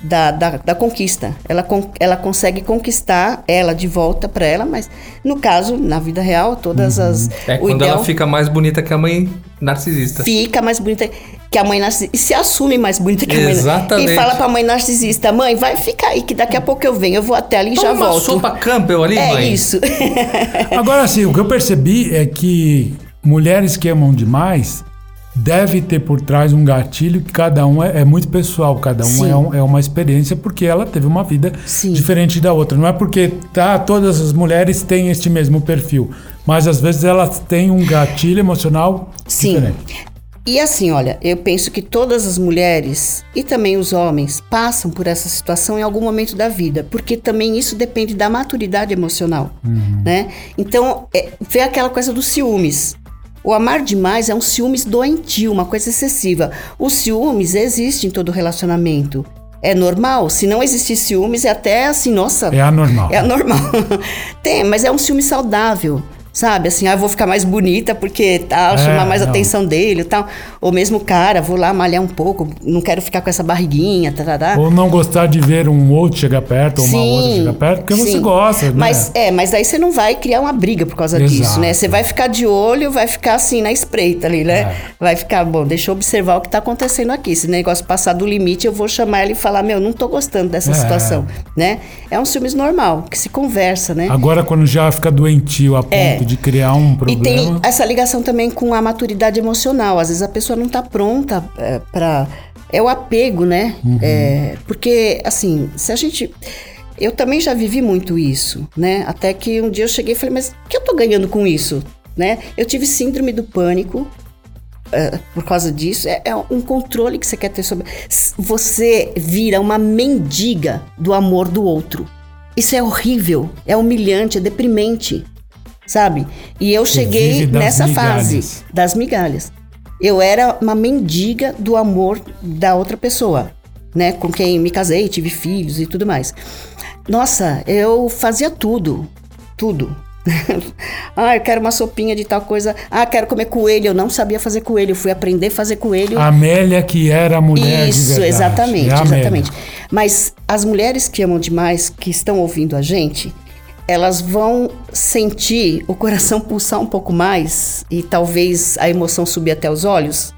da, da, da conquista. Ela, ela consegue conquistar ela de volta para ela, mas no caso, na vida real, todas as. É quando ideal ela fica mais bonita que a mãe narcisista. fica mais bonita que a mãe narcisista. E se assume mais bonita que a mãe Exatamente. E fala pra mãe narcisista: mãe, vai ficar aí, que daqui a pouco eu venho, eu vou até ali e já Toma uma volto. sopa Campbell ali, é mãe. isso. <laughs> Agora, assim, o que eu percebi é que mulheres que amam demais deve ter por trás um gatilho que cada um é, é muito pessoal, cada um Sim. é, um- é uma experiência porque ela teve uma vida Sim. diferente da outra. Não é porque tá, todas as mulheres têm este mesmo perfil, mas às vezes elas têm um gatilho emocional Sim. diferente. E assim, olha, eu penso que todas as mulheres e também os homens passam por essa situação em algum momento da vida, porque também isso depende da maturidade emocional, né? Então, é, vê aquela coisa dos ciúmes. O amar demais é um ciúmes doentio, uma coisa excessiva. O ciúmes existe em todo relacionamento. É normal? Se não existir ciúmes, é até assim, nossa. É anormal. É anormal. <laughs> Tem, mas é um ciúme saudável. Sabe, assim, ah, eu vou ficar mais bonita porque tá, É, chamar mais não. atenção dele e tal. Ou mesmo cara, vou lá malhar um pouco, não quero ficar com essa barriguinha, tá, tá, tá. Ou não gostar de ver um outro chegar perto, ou uma Sim, outra chegar perto, porque você sim. gosta, né? Mas é, mas aí você não vai criar uma briga por causa Exato. disso, né? Você vai ficar de olho, vai ficar assim na espreita ali, né? É. Vai ficar, bom, deixa eu observar o que tá acontecendo aqui. Se o negócio passar do limite, eu vou chamar ele e falar, meu, não tô gostando dessa É. situação, né? É um ciúmes normal, que se conversa, né? Agora, quando já fica doentio a ponto É. de criar um E problema. tem essa ligação também com a maturidade emocional. Às vezes a pessoa não tá pronta é, para É o apego, né? Uhum. É, porque, assim, se a gente. Eu também já vivi muito isso, né? Até que um dia eu cheguei e falei, mas o que eu tô ganhando com isso? Né? Eu tive síndrome do pânico. é, por causa disso, é, é um controle que você quer ter sobre. Você vira uma mendiga do amor do outro. Isso é horrível, é humilhante, é deprimente sabe? E eu cheguei nessa migalhas. fase das migalhas. Eu era uma mendiga do amor da outra pessoa, né? Com quem me casei, tive filhos e tudo mais. Nossa, eu fazia tudo, tudo. <laughs> ah, eu quero uma sopinha de tal coisa. Ah, quero comer coelho. Eu não sabia fazer coelho. Eu fui aprender a fazer coelho. A Amélia, que era mulher Isso, exatamente, É exatamente. Mas as mulheres que amam demais, que estão ouvindo a gente, elas vão sentir o coração pulsar um pouco mais e talvez a emoção subir até os olhos.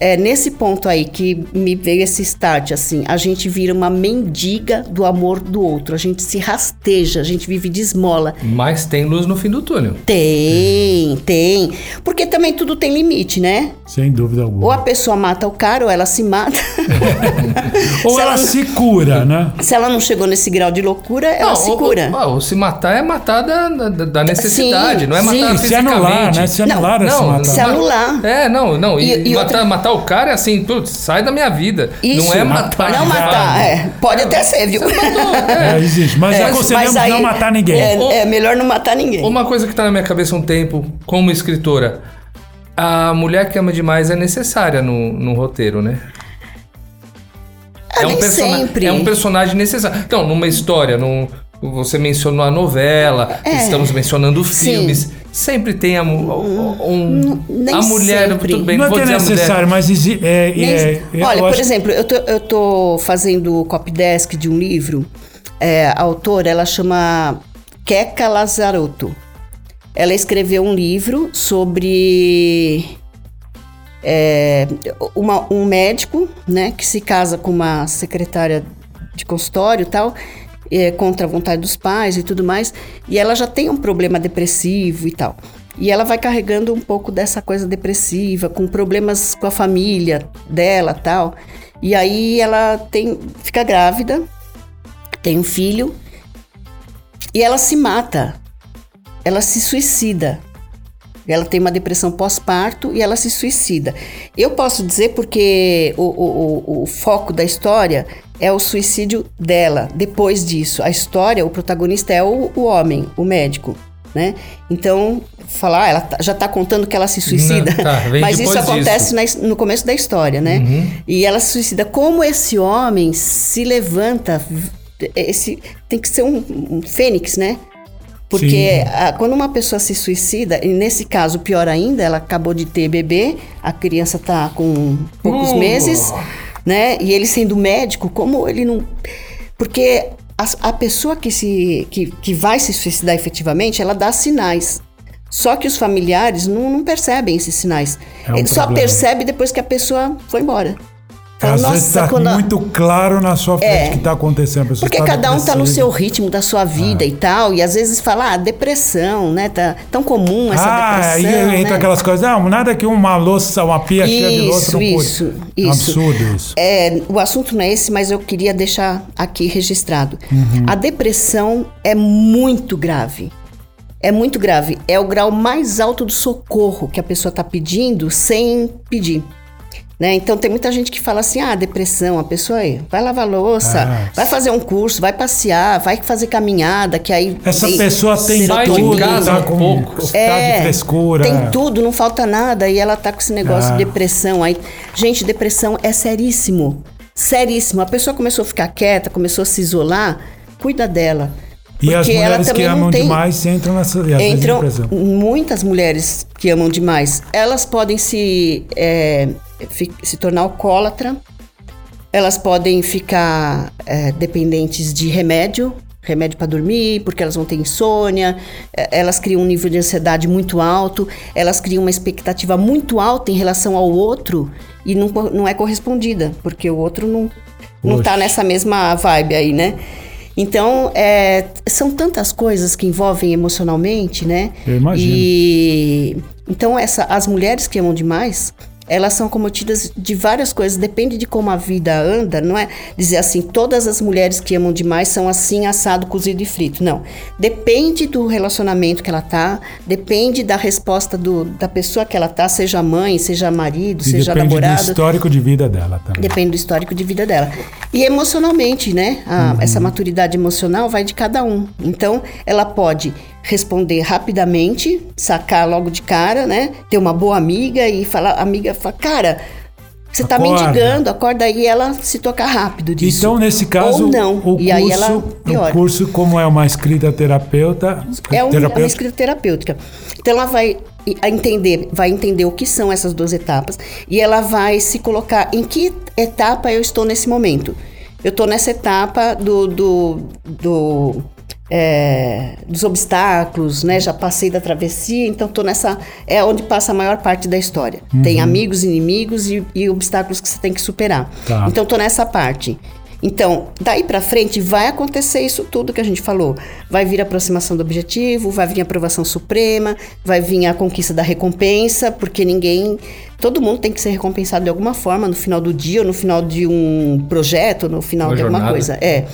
É nesse ponto aí que me veio esse start, assim, a gente vira uma mendiga do amor do outro, a gente se rasteja, a gente vive de esmola. Mas tem luz no fim do túnel. Tem, tem. Porque também tudo tem limite, né? Sem dúvida alguma. Ou a pessoa mata o cara, ou ela se mata. <laughs> Ou se ela ela- se cura, né? Se ela não chegou nesse grau de loucura, ela se ou, cura. ou- ou se matar é matar da, da, da necessidade, Sim, não é sim. matar E se fisicamente. anular, né? Se anular não, esse não, matar. Se anular. É, não, não. E, E- e matar, outra- matar o cara é assim, putz, sai da minha vida. Isso. não é matar. Não matar, é. Pode até ser, viu? É, existe. Mas É, aconselhamos mas aí- não matar ninguém. É, é melhor não matar ninguém. Uma coisa que tá na minha cabeça há um tempo, como escritora, a mulher que ama demais é necessária no, no roteiro, né? Ah, nem persona- sempre. é um personagem necessário. Então, numa história, num, você mencionou a novela, É. estamos mencionando Sim. filmes. Sempre tem a, um, nem a mulher. sempre. Tudo bem, não é vou que é necessário, mas é, Nem- é, Olha, por acho- exemplo, eu tô, eu tô fazendo o copy desk de um livro. É, a autora, ela chama Keka Lazarotto. Ela escreveu um livro sobre é, uma- um médico, né, que se casa com uma secretária de consultório tal, é, contra a vontade dos pais e tudo mais, e ela já tem um problema depressivo e tal. E ela vai carregando um pouco dessa coisa depressiva, com problemas com a família dela tal. E aí ela tem, fica grávida, tem um filho, e ela se mata. Ela se suicida. Ela tem uma depressão pós-parto e ela se suicida. Eu posso dizer porque o, o- o- o foco da história é o suicídio dela. Depois disso, a história, o protagonista é o, o homem, o médico, né? Então, falar, ela tá- já tá contando que ela se suicida, Não, tá, <laughs> mas isso acontece disso. no começo da história, né? E ela se suicida. Como esse homem se levanta? Esse tem que ser um, um fênix, né? Porque a- quando uma pessoa se suicida, e nesse caso, pior ainda, ela acabou de ter bebê, a criança tá com poucos Uh. meses, né? E ele sendo médico, como ele não. Porque a, a pessoa que, se, que, que vai se suicidar efetivamente, ela dá sinais. Só que os familiares não, não percebem esses sinais. É um Ele só problema. percebe depois que a pessoa foi embora. Fala, Às vezes tá quando muito claro na sua frente É. o que tá acontecendo. Porque tá cada um tá no seu ritmo da sua vida e tal, e às vezes fala, ah, depressão, né? Tá tão comum essa Ah, aí depressão. entra né? aquelas coisas. Não, nada que uma louça, uma pia cheia de louça Isso, não isso, É um isso. absurdo isso. É, o assunto não é esse, mas eu queria deixar aqui registrado. Uhum. A depressão é muito grave. É muito grave. É o grau mais alto do socorro que a pessoa está pedindo sem pedir. Né? Então tem muita gente que fala assim: ah, depressão, a pessoa aí, vai lavar louça, Ah, vai fazer um curso, vai passear, vai fazer caminhada, que aí. Essa tem pessoa tem tudo, casa tá um com pouco. tá de frescura. É, Tem tudo, não falta nada. E ela tá com esse negócio Ah. de depressão. Aí, gente, depressão é seríssimo. Seríssimo. A pessoa começou a ficar quieta, começou a se isolar, cuida dela. E as mulheres que amam tem- demais entram nessa Entram depressão. muitas mulheres que amam demais. Elas podem se, é, se tornar alcoólatra, elas podem ficar é, dependentes de remédio, remédio para dormir, porque elas vão ter insônia, é, elas criam um nível de ansiedade muito alto, elas criam uma expectativa muito alta em relação ao outro e não, não é correspondida, porque o outro não, não tá nessa mesma vibe aí, né? Então, é, são tantas coisas que envolvem emocionalmente, né? Eu imagino. E então essa, as mulheres que amam demais, elas são cometidas de várias coisas, depende de como a vida anda, não é dizer assim, todas as mulheres que amam demais são assim, assado, cozido e frito. Não. Depende do relacionamento que ela tá, depende da resposta do, da pessoa que ela tá, seja mãe, seja marido, E seja depende do namorado. histórico de vida dela também. Depende do histórico de vida dela. E emocionalmente, né? A- Essa maturidade emocional vai de cada um. Então, ela pode responder rapidamente, sacar logo de cara, né? Ter uma boa amiga e falar, a amiga fala, cara, você tá Acorda. mendigando, acorda aí e ela se tocar rápido disso. Então, nesse caso, Ou não. o e curso, o curso, como é uma escrita terapeuta, É um- uma terapeuta escrita terapêutica. Então ela vai entender, vai entender o que são essas duas etapas e ela vai se colocar em que etapa eu estou nesse momento. Eu estou nessa etapa do, do, do, é, dos obstáculos, né? Já passei da travessia, então estou nessa é onde passa a maior parte da história. Tem amigos, inimigos e, e obstáculos que você tem que superar. Tá. Então tô nessa parte. Então, daí pra frente vai acontecer isso tudo que a gente falou. Vai vir a aproximação do objetivo, vai vir a aprovação suprema, vai vir a conquista da recompensa, porque ninguém, todo mundo tem que ser recompensado de alguma forma no final do dia, ou no final de um projeto, ou no final Uma de alguma jornada. coisa. É.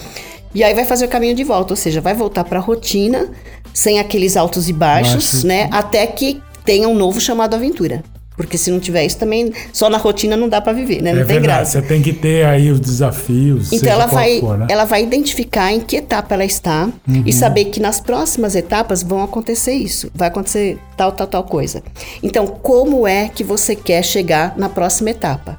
E aí vai fazer o caminho de volta, ou seja, vai voltar pra rotina, sem aqueles altos e baixos, Baixos. né, até que tenha um novo chamado aventura. Porque se não tiver isso também, só na rotina não dá pra viver, né? Não é tem verdade, graça. você tem que ter aí os desafios, Então ela vai, for, né? ela vai identificar em que etapa ela está Uhum. e saber que nas próximas etapas vão acontecer isso, vai acontecer tal, tal, tal coisa. Então, como é que você quer chegar na próxima etapa?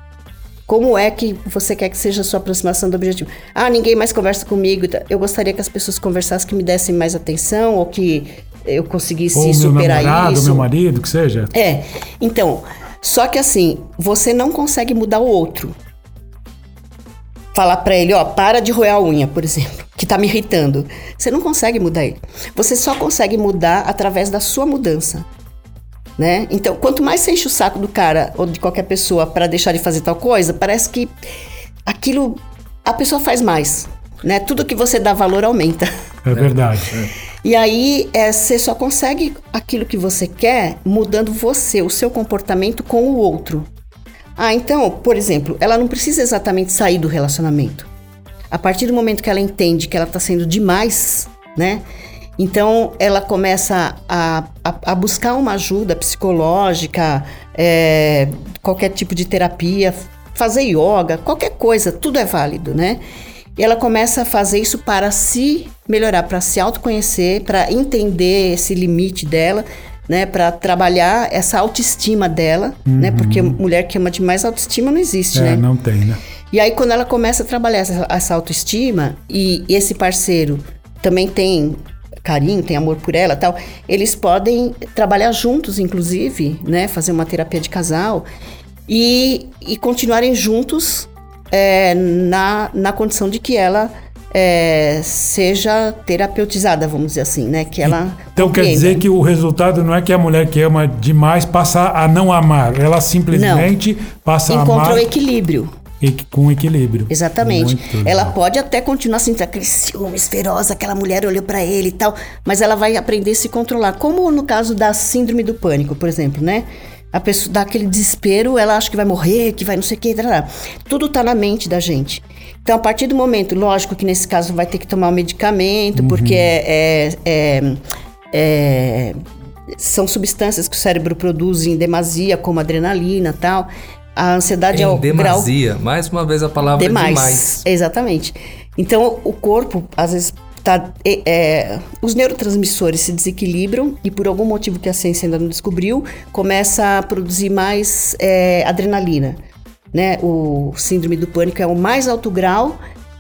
Como é que você quer que seja a sua aproximação do objetivo? Ah, ninguém mais conversa comigo. Eu gostaria que as pessoas conversassem, que me dessem mais atenção ou que eu conseguisse Ou meu superar namorado, isso. meu marido, que seja. É, então, só que assim, você não consegue mudar o outro. Falar pra ele, ó, para de roer a unha, por exemplo, que tá me irritando. Você não consegue mudar ele. Você só consegue mudar através da sua mudança. Né? Então, quanto mais você enche o saco do cara ou de qualquer pessoa pra deixar de fazer tal coisa, parece que aquilo a pessoa faz mais, né? Tudo que você dá valor aumenta. É verdade. E aí, é, você só consegue aquilo que você quer mudando você, o seu comportamento com o outro. Ah, então, por exemplo, ela não precisa exatamente sair do relacionamento. A partir do momento que ela entende que ela está sendo demais, né? Então, ela começa a, a, a buscar uma ajuda psicológica, é, qualquer tipo de terapia, fazer yoga, qualquer coisa, tudo é válido, né? E ela começa a fazer isso para se melhorar, para se autoconhecer, para entender esse limite dela, né? Para trabalhar essa autoestima dela, né? Porque mulher que ama demais, autoestima não existe, É, né? não tem, né? E aí, quando ela começa a trabalhar essa, essa autoestima e esse parceiro também tem carinho, tem amor por ela tal, eles podem trabalhar juntos, inclusive, né? Fazer uma terapia de casal e, e continuarem juntos é, na, na condição de que ela é, seja terapeutizada, vamos dizer assim, né? Que ela Então quer dizer que o resultado não é que a mulher que ama demais passa a não amar, ela simplesmente passa a encontra amar o equilíbrio. Com equilíbrio. Exatamente. Muito ela bom. pode até continuar sentindo aquele ciúmes feroz, aquela mulher olhou pra ele e tal, mas ela vai aprender a se controlar. Como no caso da síndrome do pânico, por exemplo, né? A pessoa dá aquele desespero, ela acha que vai morrer, que vai não sei o que, tarará. tudo tá na mente da gente. Então, a partir do momento, lógico que nesse caso vai ter que tomar o medicamento, porque é- é- é- é, são substâncias que o cérebro produz em demasia, como adrenalina e tal. A ansiedade é o Em grau demasia. Mais uma vez a palavra demais. demais. Exatamente. Então, o corpo, às vezes, tá, é, é, os neurotransmissores se desequilibram e, por algum motivo que a ciência ainda não descobriu, começa a produzir mais é, adrenalina. Né? O síndrome do pânico é o mais alto grau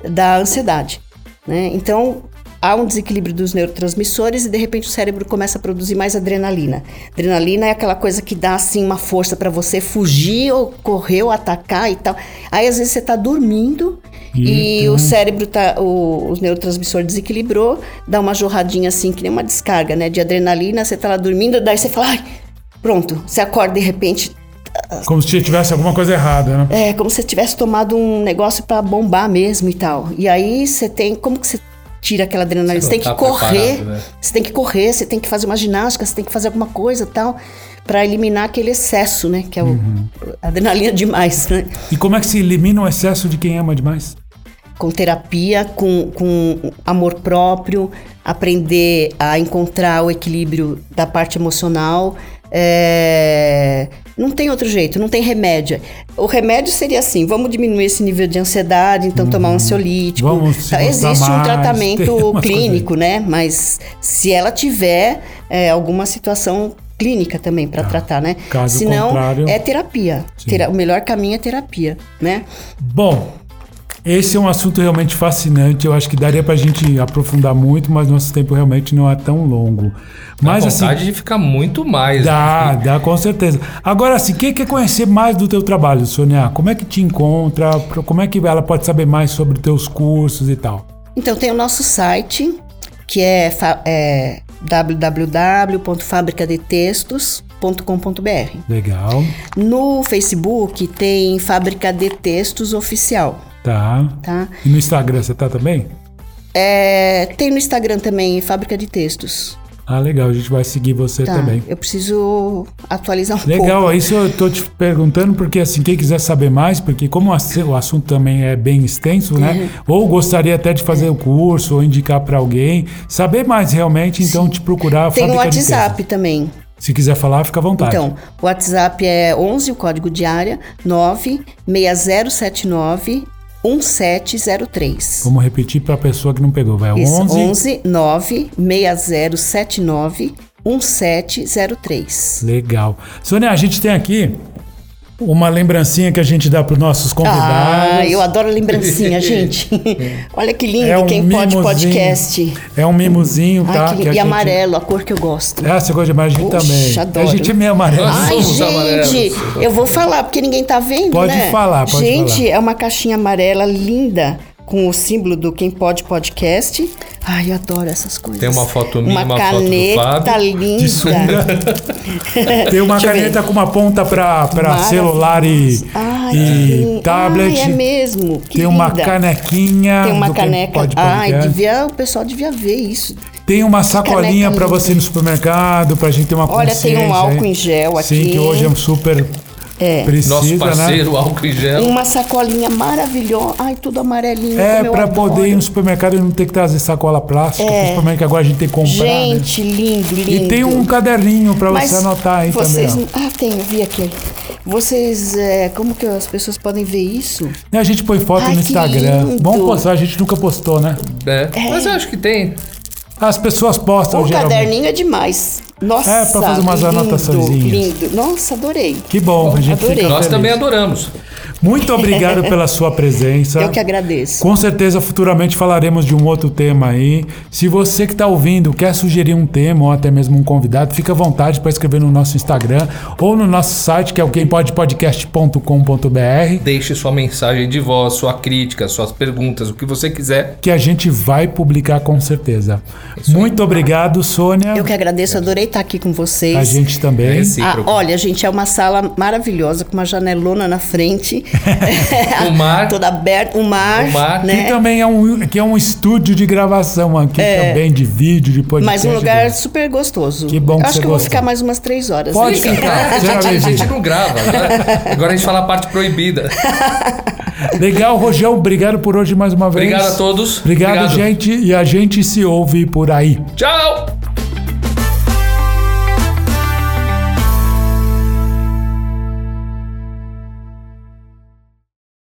da ansiedade. Né? Então, há um desequilíbrio dos neurotransmissores e de repente o cérebro começa a produzir mais adrenalina. Adrenalina é aquela coisa que dá assim uma força para você fugir ou correr ou atacar e tal. Aí às vezes você tá dormindo e, E o cérebro tá o, os neurotransmissor desequilibrou, dá uma jorradinha assim que nem uma descarga, né, de adrenalina, você tá lá dormindo, daí você fala, ai, pronto, você acorda de repente, Como se tivesse alguma coisa errada, né? é como se você tivesse tomado um negócio pra bombar mesmo e tal. E aí você tem. Como que você tira aquela adrenalina? Você Você, tem tá que correr. né? Você tem que correr, você tem que fazer uma ginástica, você tem que fazer alguma coisa e tal. Pra eliminar aquele excesso, né? Que é o Uhum. adrenalina demais, né? E como é que se elimina o excesso de quem ama demais? Com terapia, com, com amor próprio, aprender a encontrar o equilíbrio da parte emocional. É, Não tem outro jeito, não tem remédio. O remédio seria assim: vamos diminuir esse nível de ansiedade, então tomar um ansiolítico. Vamos Tá, Existe um mais, tem tratamento clínico, né? Mas se ela tiver é, alguma situação clínica também para tratar, né? Tá. Caso Senão, contrário- é terapia. Tera- O melhor caminho é terapia, né? Bom, esse é um assunto realmente fascinante. Eu acho que daria pra gente aprofundar muito, mas nosso tempo realmente não é tão longo. Mas Dá assim, vontade de ficar muito mais. dá, <laughs> dá com certeza. Agora, assim, quem quer conhecer mais do teu trabalho, Sônia? Como é que te encontra? Como é que ela pode saber mais sobre teus cursos e tal? Então tem o nosso site, que é, é www.fabricadetextos.com.br. Legal. No Facebook tem Fábrica de Textos Oficial, Tá. tá? E no Instagram você tá também? É, tem no Instagram também Fábrica de Textos. Ah, legal. A gente vai seguir você Tá, também. eu preciso atualizar um Legal, pouco. isso eu tô te perguntando porque assim, quem quiser saber mais, porque como o ass- o assunto também é bem extenso, né? Ou gostaria até de fazer o curso ou indicar para alguém, saber mais realmente, então te procurar Tem o de WhatsApp também. Se quiser falar, fica à vontade. Então, o WhatsApp é 11, o código de área, 96079 1703. Vamos repetir para a pessoa que não pegou, vai Isso, 11 11 96079 1703. Legal. Sônia, a gente tem aqui uma lembrancinha que a gente dá para os nossos convidados. Ah, eu adoro lembrancinha, <laughs> gente. <laughs> Olha que lindo, É um quem pode podcast. É um mimozinho, Ai, tá? que lindo. que a e gente- amarelo, a cor que eu gosto. Ah, você gosta de gente Puxa, também. adoro. A gente é meio amarelo. Ai, somos gente, eu vou falar porque ninguém tá vendo, Pode né? falar, pode gente, falar. é uma caixinha amarela linda com o símbolo do Quem Pode Podcast. Ai, eu adoro essas coisas. Tem uma foto minha, uma uma foto do caneta Fábio. linda. De sunga. <laughs> Tem uma caneta com uma ponta para celular e, Ai, e tablet. Ai, é mesmo. Que Tem uma linda. canequinha. Tem uma caneca. Pode Ai, devia, o pessoal devia ver isso. Tem uma sacolinha para você ir no supermercado, pra gente ter uma Olha, tem um álcool hein? em gel Sim, aqui. que hoje é um super É. precisa, Nosso né? parceiro, álcool em gel. Uma sacolinha maravilhosa. Ai, tudo amarelinho. É, adoro. poder ir no supermercado e não ter que trazer sacola plástica, É. principalmente que agora a gente tem que comprar, né? Gente, lindo, lindo. E tem um caderninho pra Mas você anotar aí vocês, também. Ah, tem, eu vi aqui. Vocês, é, como que as pessoas podem ver isso? ó. E a gente põe foto Ai, no Instagram. lindo. Vamos postar, a gente nunca postou, né? É. Mas eu acho que tem. As pessoas postam O geralmente. caderninho é demais. Nossa, É, pra fazer umas lindo, anotaçõezinhas. lindo. Nossa, adorei. Que bom, a gente adorei. fica Nós feliz. também adoramos. Muito obrigado pela sua presença. Eu que agradeço. Com certeza, futuramente falaremos de um outro tema aí. Se você que está ouvindo quer sugerir um tema ou até mesmo um convidado, fica à vontade para escrever no nosso Instagram ou no nosso site, que é o quempodepodcast.com.br, Deixe sua mensagem de voz, sua crítica, suas perguntas, o que você quiser. que a gente vai publicar com certeza. Muito obrigado, Sônia. Eu que agradeço, adorei estar aqui com vocês. A gente também. É sim. Ah, olha, gente, é uma sala maravilhosa com uma janelona na frente. O mar. Toda aberta, o mar, O mar. Que né? também é um, que é um estúdio de gravação aqui também, de vídeo, de podcast. Mas um lugar dele. super gostoso. Que bom que Eu acho você que eu vou ficar mais umas três horas. Pode né? ficar. <laughs> A gente, a gente não grava, né? Agora a gente fala a parte proibida. <laughs> Legal, Rogel, obrigado por hoje mais uma vez. Obrigado a todos. Obrigado, gente. E a gente se ouve por aí. Tchau!